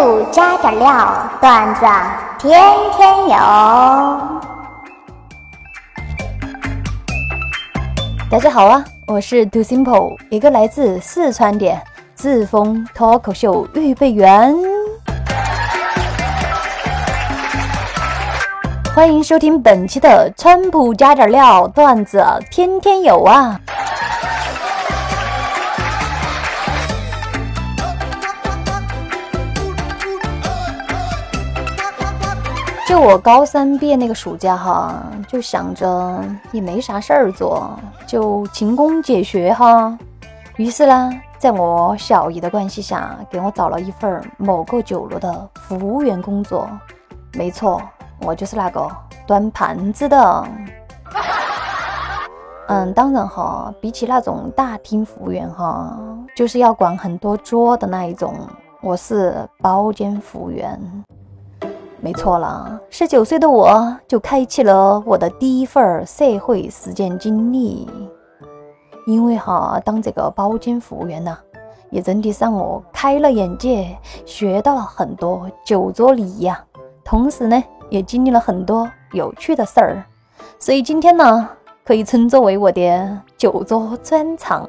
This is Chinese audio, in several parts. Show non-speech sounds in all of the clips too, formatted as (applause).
不加点料，段子天天有。大家好啊，我是 Too Simple，一个来自四川的自封脱口秀预备员。欢迎收听本期的川普加点料段子天天有啊。就我高三毕业那个暑假哈，就想着也没啥事儿做，就勤工俭学哈。于是呢，在我小姨的关系下，给我找了一份某个酒楼的服务员工作。没错，我就是那个端盘子的。(laughs) 嗯，当然哈，比起那种大厅服务员哈，就是要管很多桌的那一种，我是包间服务员。没错了，十九岁的我就开启了我的第一份社会实践经历。因为哈，当这个包间服务员呐，也真的让我开了眼界，学到了很多酒桌礼仪啊。同时呢，也经历了很多有趣的事儿。所以今天呢，可以称作为我的酒桌专场。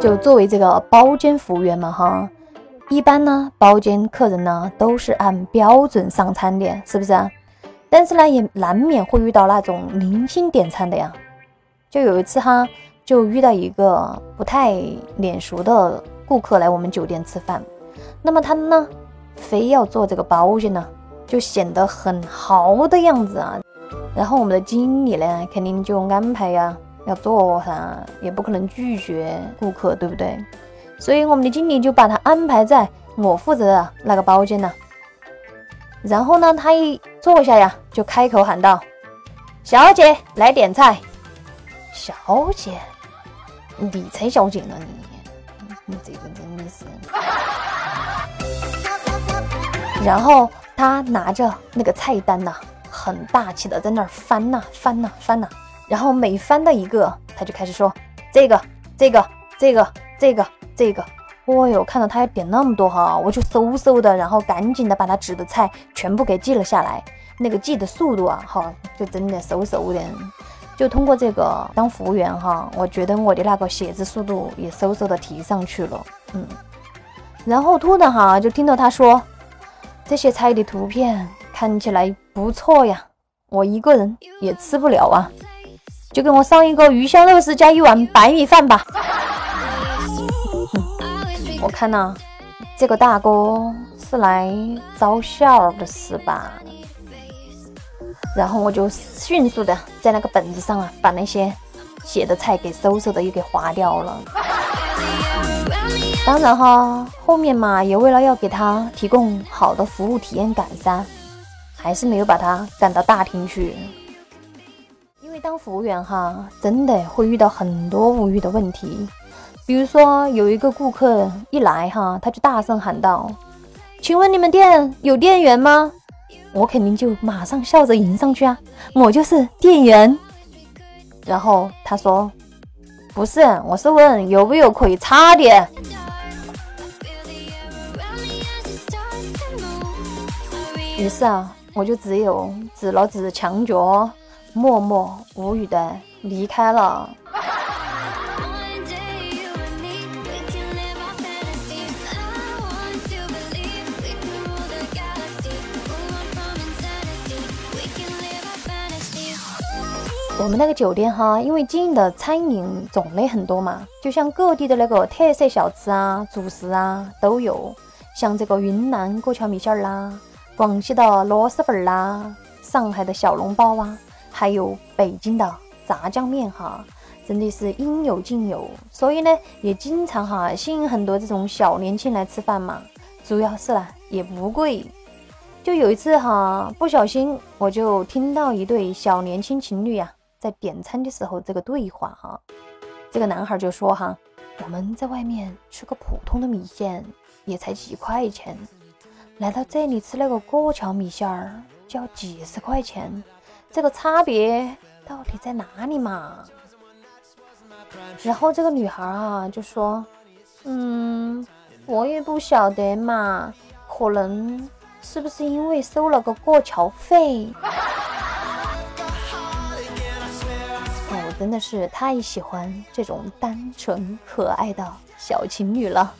就作为这个包间服务员嘛，哈，一般呢，包间客人呢都是按标准上餐的，是不是？但是呢，也难免会遇到那种零星点餐的呀。就有一次哈，就遇到一个不太脸熟的顾客来我们酒店吃饭，那么他呢，非要做这个包间呢，就显得很豪的样子啊。然后我们的经理呢，肯定就安排呀。要做哈，也不可能拒绝顾客，对不对？所以我们的经理就把他安排在我负责的那个包间呢。然后呢，他一坐下呀，就开口喊道：“小姐，来点菜。”小姐，你才小姐呢你，你这个真的是。然后他拿着那个菜单呐，很大气的在那儿翻呐翻呐翻呐。然后每翻到一个，他就开始说这个、这个、这个、这个、这个。哦哟，看到他要点那么多哈，我就嗖嗖的，然后赶紧的把他指的菜全部给记了下来。那个记的速度啊，哈，就真的嗖嗖的。就通过这个当服务员哈，我觉得我的那个写字速度也嗖嗖的提上去了。嗯，然后突然哈，就听到他说这些菜的图片看起来不错呀，我一个人也吃不了啊。就给我上一个鱼香肉丝加一碗白米饭吧。(laughs) 我看呐，这个大哥是来招笑的是吧？然后我就迅速的在那个本子上啊，把那些写的菜给嗖嗖的又给划掉了。当然哈，后面嘛也为了要给他提供好的服务体验感噻，还是没有把他赶到大厅去。当服务员哈，真的会遇到很多无语的问题。比如说，有一个顾客一来哈，他就大声喊道：“请问你们店有店员吗？”我肯定就马上笑着迎上去啊，我就是店员。然后他说：“不是，我是问有没有可以擦的。”于是啊，我就只有指了指墙角。默默无语的离开了。我们那个酒店哈，因为经营的餐饮种类很多嘛，就像各地的那个特色小吃啊、主食啊都有，像这个云南过桥米线啦、广西的螺蛳粉啦、上海的小笼包啊。还有北京的炸酱面哈，真的是应有尽有，所以呢，也经常哈吸引很多这种小年轻来吃饭嘛。主要是呢也不贵。就有一次哈，不小心我就听到一对小年轻情侣呀在点餐的时候这个对话哈。这个男孩就说哈，我们在外面吃个普通的米线也才几块钱，来到这里吃那个过桥米线儿就要几十块钱。这个差别到底在哪里嘛？然后这个女孩啊就说：“嗯，我也不晓得嘛，可能是不是因为收了个过桥费？”我真的是太喜欢这种单纯可爱的小情侣了。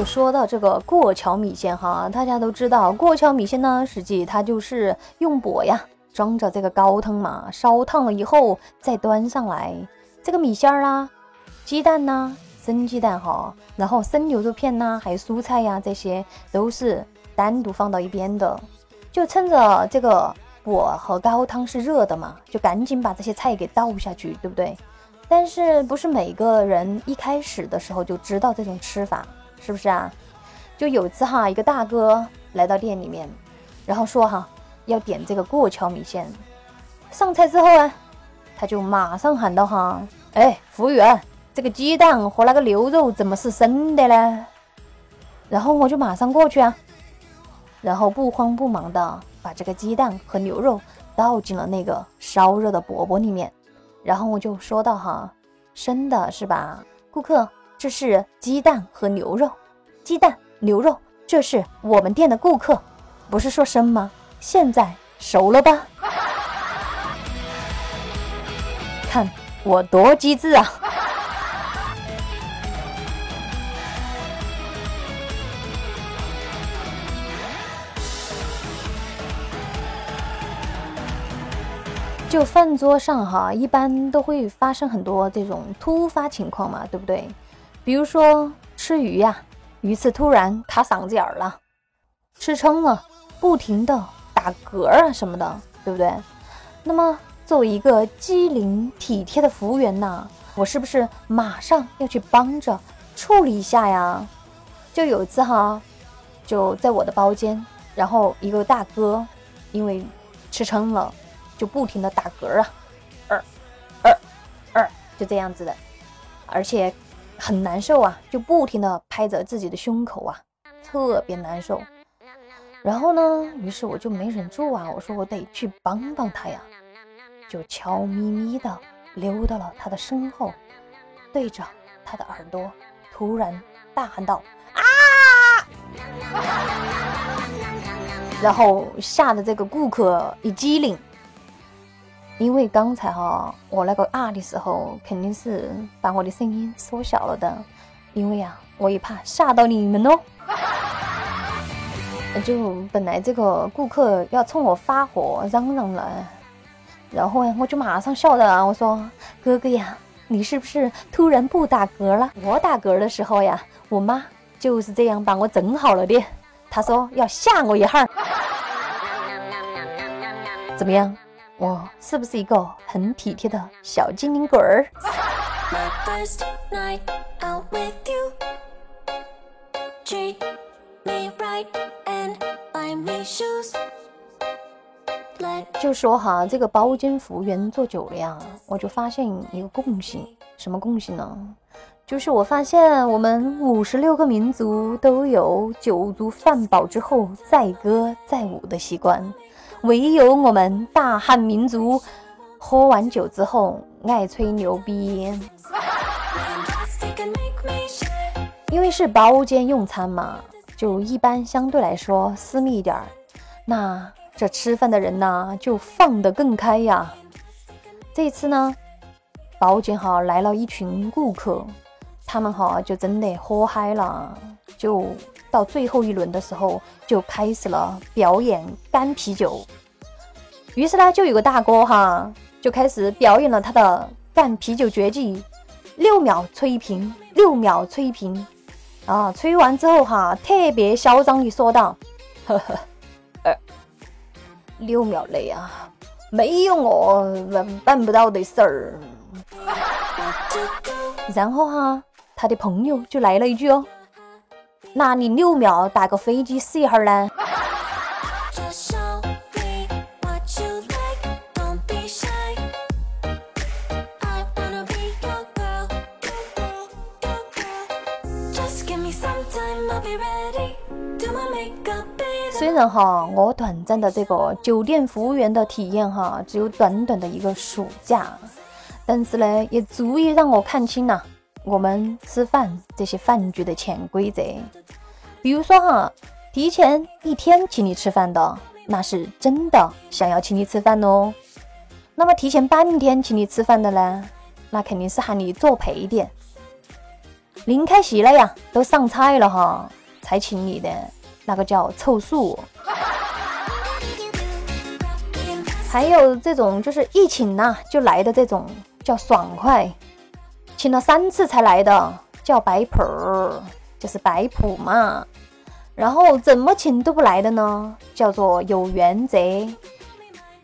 就说到这个过桥米线哈，大家都知道过桥米线呢，实际它就是用钵呀装着这个高汤嘛，烧烫了以后再端上来，这个米线啦、鸡蛋呐、生鸡蛋哈，然后生牛肉片呐，还有蔬菜呀，这些都是单独放到一边的，就趁着这个钵和高汤是热的嘛，就赶紧把这些菜给倒下去，对不对？但是不是每个人一开始的时候就知道这种吃法？是不是啊？就有次哈，一个大哥来到店里面，然后说哈要点这个过桥米线。上菜之后啊，他就马上喊道哈：“哎，服务员，这个鸡蛋和那个牛肉怎么是生的呢？”然后我就马上过去啊，然后不慌不忙的把这个鸡蛋和牛肉倒进了那个烧热的钵钵里面，然后我就说道哈：“生的是吧，顾客？”这是鸡蛋和牛肉，鸡蛋牛肉，这是我们店的顾客，不是说生吗？现在熟了吧？看我多机智啊！就饭桌上哈，一般都会发生很多这种突发情况嘛，对不对？比如说吃鱼呀，鱼刺突然卡嗓子眼儿了，吃撑了，不停的打嗝啊什么的，对不对？那么作为一个机灵体贴的服务员呐，我是不是马上要去帮着处理一下呀？就有一次哈，就在我的包间，然后一个大哥因为吃撑了，就不停的打嗝啊，二二二，就这样子的，而且。很难受啊，就不停的拍着自己的胸口啊，特别难受。然后呢，于是我就没忍住啊，我说我得去帮帮他呀，就悄咪咪的溜到了他的身后，对着他的耳朵突然大喊道：“啊！” (laughs) 然后吓得这个顾客一激灵。因为刚才哈，我那个啊的时候，肯定是把我的声音缩小了的，因为呀，我也怕吓到你们哦。就本来这个顾客要冲我发火嚷嚷了，然后呀我就马上笑着我说：“哥哥呀，你是不是突然不打嗝了？我打嗝的时候呀，我妈就是这样把我整好了的。她说要吓我一下，怎么样？”我是不是一个很体贴的小精灵鬼儿？就说哈，这个包间服务员做久了呀，我就发现一个共性，什么共性呢？就是我发现我们五十六个民族都有酒足饭饱之后载歌载舞的习惯。唯有我们大汉民族，喝完酒之后爱吹牛逼，因为是包间用餐嘛，就一般相对来说私密一点儿。那这吃饭的人呢，就放得更开呀。这次呢，包间哈来了一群顾客，他们哈就真的喝嗨了，就。到最后一轮的时候，就开始了表演干啤酒。于是呢，就有个大哥哈，就开始表演了他的干啤酒绝技：六秒吹瓶，六秒吹瓶。啊，吹完之后哈，特别嚣张地说道：“呵呵，呃，六秒内啊，没有我办不到的事儿。”然后哈，他的朋友就来了一句哦。那你六秒打个飞机试一下呢？虽然哈，我短暂的这个酒店服务员的体验哈，只有短短的一个暑假，但是呢，也足以让我看清了我们吃饭这些饭局的潜规则。比如说哈，提前一天请你吃饭的，那是真的想要请你吃饭哦。那么提前半天请你吃饭的呢，那肯定是喊你做陪点。临开席了呀，都上菜了哈，才请你的。那个叫凑数，还有这种就是一请呐就来的这种叫爽快，请了三次才来的叫摆谱儿，就是摆谱嘛。然后怎么请都不来的呢，叫做有原则。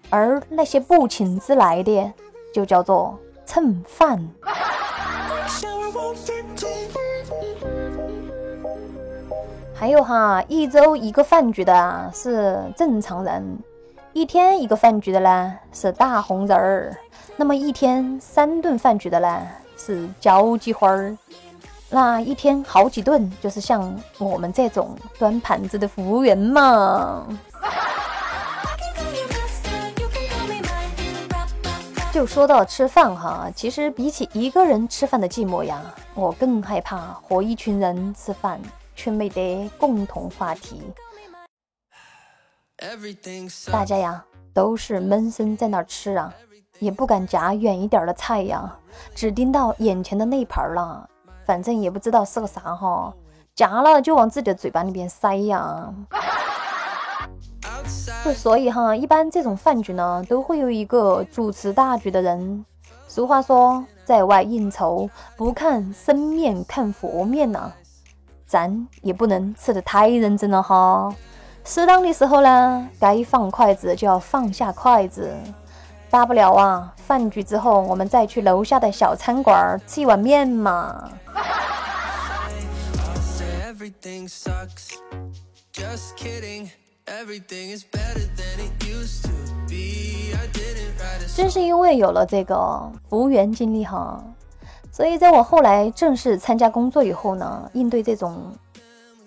而那些不请自来的，就叫做蹭饭。还有哈，一周一个饭局的是正常人，一天一个饭局的呢是大红人儿，那么一天三顿饭局的呢是交际花儿，那一天好几顿就是像我们这种端盘子的服务员嘛。就说到吃饭哈，其实比起一个人吃饭的寂寞呀，我更害怕和一群人吃饭。却没得共同话题，大家呀都是闷声在那儿吃啊，也不敢夹远一点的菜呀，只盯到眼前的那盘了，反正也不知道是个啥哈，夹了就往自己的嘴巴里边塞呀。就所以哈，一般这种饭局呢，都会有一个主持大局的人。俗话说，在外应酬不看生面，看佛面呐。咱也不能吃的太认真了哈，适当的时候呢，该放筷子就要放下筷子，大不了啊，饭局之后我们再去楼下的小餐馆吃一碗面嘛。正是因为有了这个服务员经历哈。所以，在我后来正式参加工作以后呢，应对这种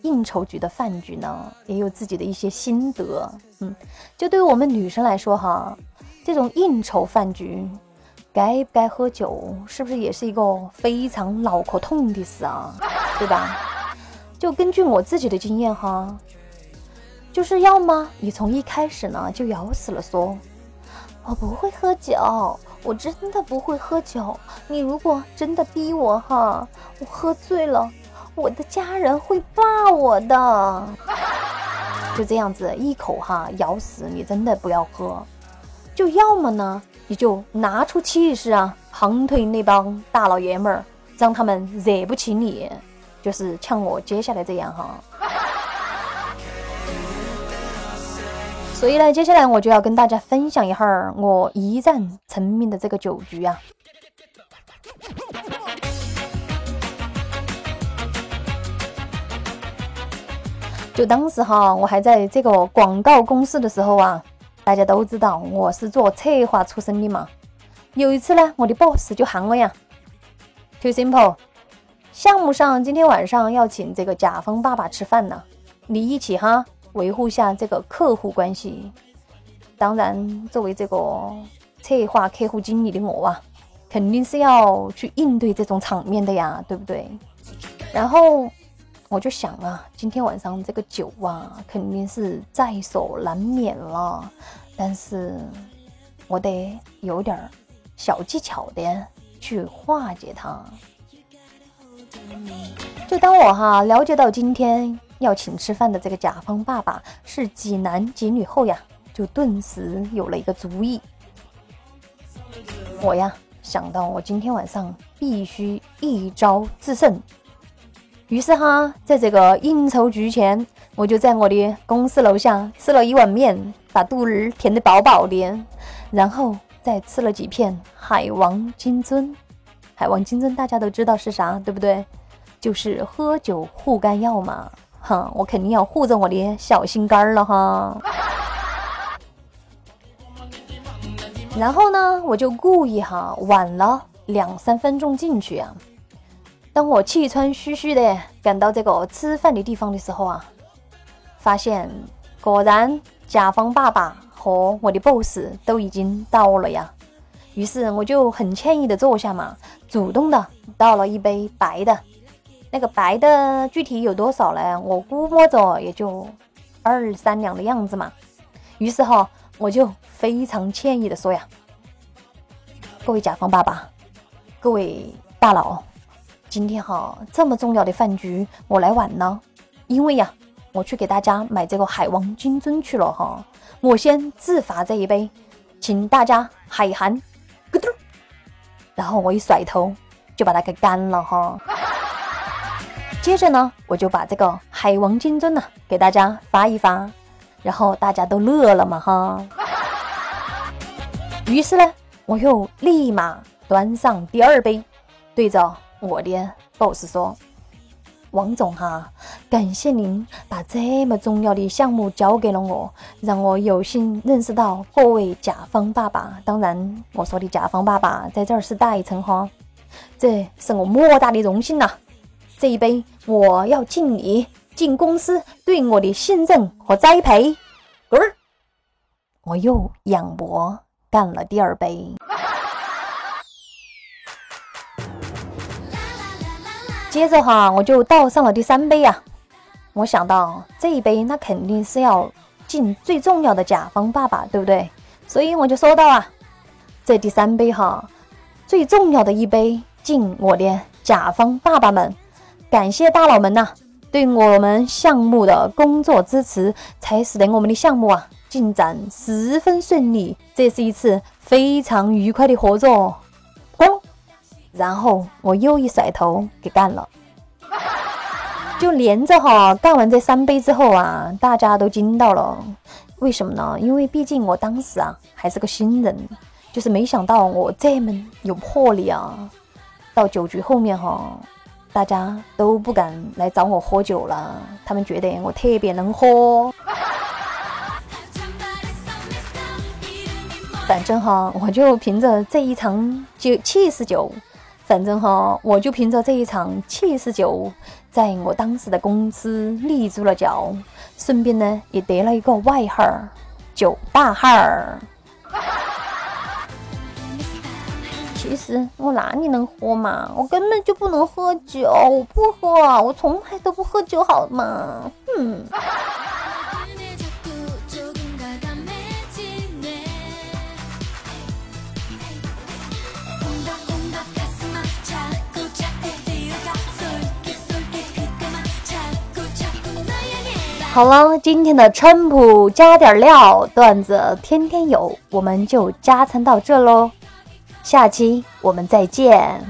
应酬局的饭局呢，也有自己的一些心得。嗯，就对于我们女生来说哈，这种应酬饭局，该不该喝酒，是不是也是一个非常脑壳痛的事啊？对吧？就根据我自己的经验哈，就是要么你从一开始呢就咬死了说，我不会喝酒。我真的不会喝酒，你如果真的逼我哈，我喝醉了，我的家人会骂我的。就这样子一口哈咬死你，真的不要喝。就要么呢，你就拿出气势啊，横推那帮大老爷们儿，让他们惹不起你，就是像我接下来这样哈。(laughs) 所以呢，接下来我就要跟大家分享一下我一战成名的这个酒局啊。就当时哈，我还在这个广告公司的时候啊，大家都知道我是做策划出身的嘛。有一次呢，我的 boss 就喊我呀，Too simple，项目上今天晚上要请这个甲方爸爸吃饭呢，你一起哈。维护下这个客户关系，当然，作为这个策划客户经理的我啊，肯定是要去应对这种场面的呀，对不对？然后我就想啊，今天晚上这个酒啊，肯定是在所难免了，但是我得有点小技巧的去化解它。就当我哈了解到今天。要请吃饭的这个甲方爸爸是几男几女后呀，就顿时有了一个主意。我呀想到我今天晚上必须一招制胜，于是哈，在这个应酬局前，我就在我的公司楼下吃了一碗面，把肚儿填得饱饱的，然后再吃了几片海王金樽。海王金樽大家都知道是啥，对不对？就是喝酒护肝药嘛。哼，我肯定要护着我的小心肝了哈。然后呢，我就故意哈晚了两三分钟进去啊。当我气喘吁吁的赶到这个吃饭的地方的时候啊，发现果然甲方爸爸和我的 boss 都已经到了呀。于是我就很歉意的坐下嘛，主动的倒了一杯白的。那个白的具体有多少呢？我估摸着也就二三两的样子嘛。于是哈，我就非常歉意的说呀：“各位甲方爸爸，各位大佬，今天哈这么重要的饭局我来晚了，因为呀，我去给大家买这个海王金樽去了哈。我先自罚这一杯，请大家海涵，然后我一甩头就把它给干了哈。”接着呢，我就把这个海王金樽呢给大家发一发，然后大家都乐了嘛哈。于是呢，我又立马端上第二杯，对着我的 boss 说：“王总哈，感谢您把这么重要的项目交给了我，让我有幸认识到各位甲方爸爸。当然，我说的甲方爸爸在这儿是代称哈，这是我莫大的荣幸呐。”这一杯我要敬你，敬公司对我的信任和栽培。滚儿！我又仰脖干了第二杯。接着哈，我就倒上了第三杯呀。我想到这一杯那肯定是要敬最重要的甲方爸爸，对不对？所以我就说到啊，这第三杯哈，最重要的一杯，敬我的甲方爸爸们。感谢大佬们呐，对我们项目的工作支持，才使得我们的项目啊进展十分顺利。这是一次非常愉快的合作。然后我又一甩头给干了，就连着哈干完这三杯之后啊，大家都惊到了。为什么呢？因为毕竟我当时啊还是个新人，就是没想到我这么有魄力啊。到酒局后面哈。大家都不敢来找我喝酒了，他们觉得我特别能喝。反正哈，我就凭着这一场酒气势酒，反正哈，我就凭着这一场气势酒，在我当时的公司立住了脚，顺便呢也得了一个外号——酒大号儿。其实我哪里能喝嘛？我根本就不能喝酒，我不喝，我从来都不喝酒，好吗？哼。好了，今天的川普加点料段子天天有，我们就加餐到这喽。下期我们再见。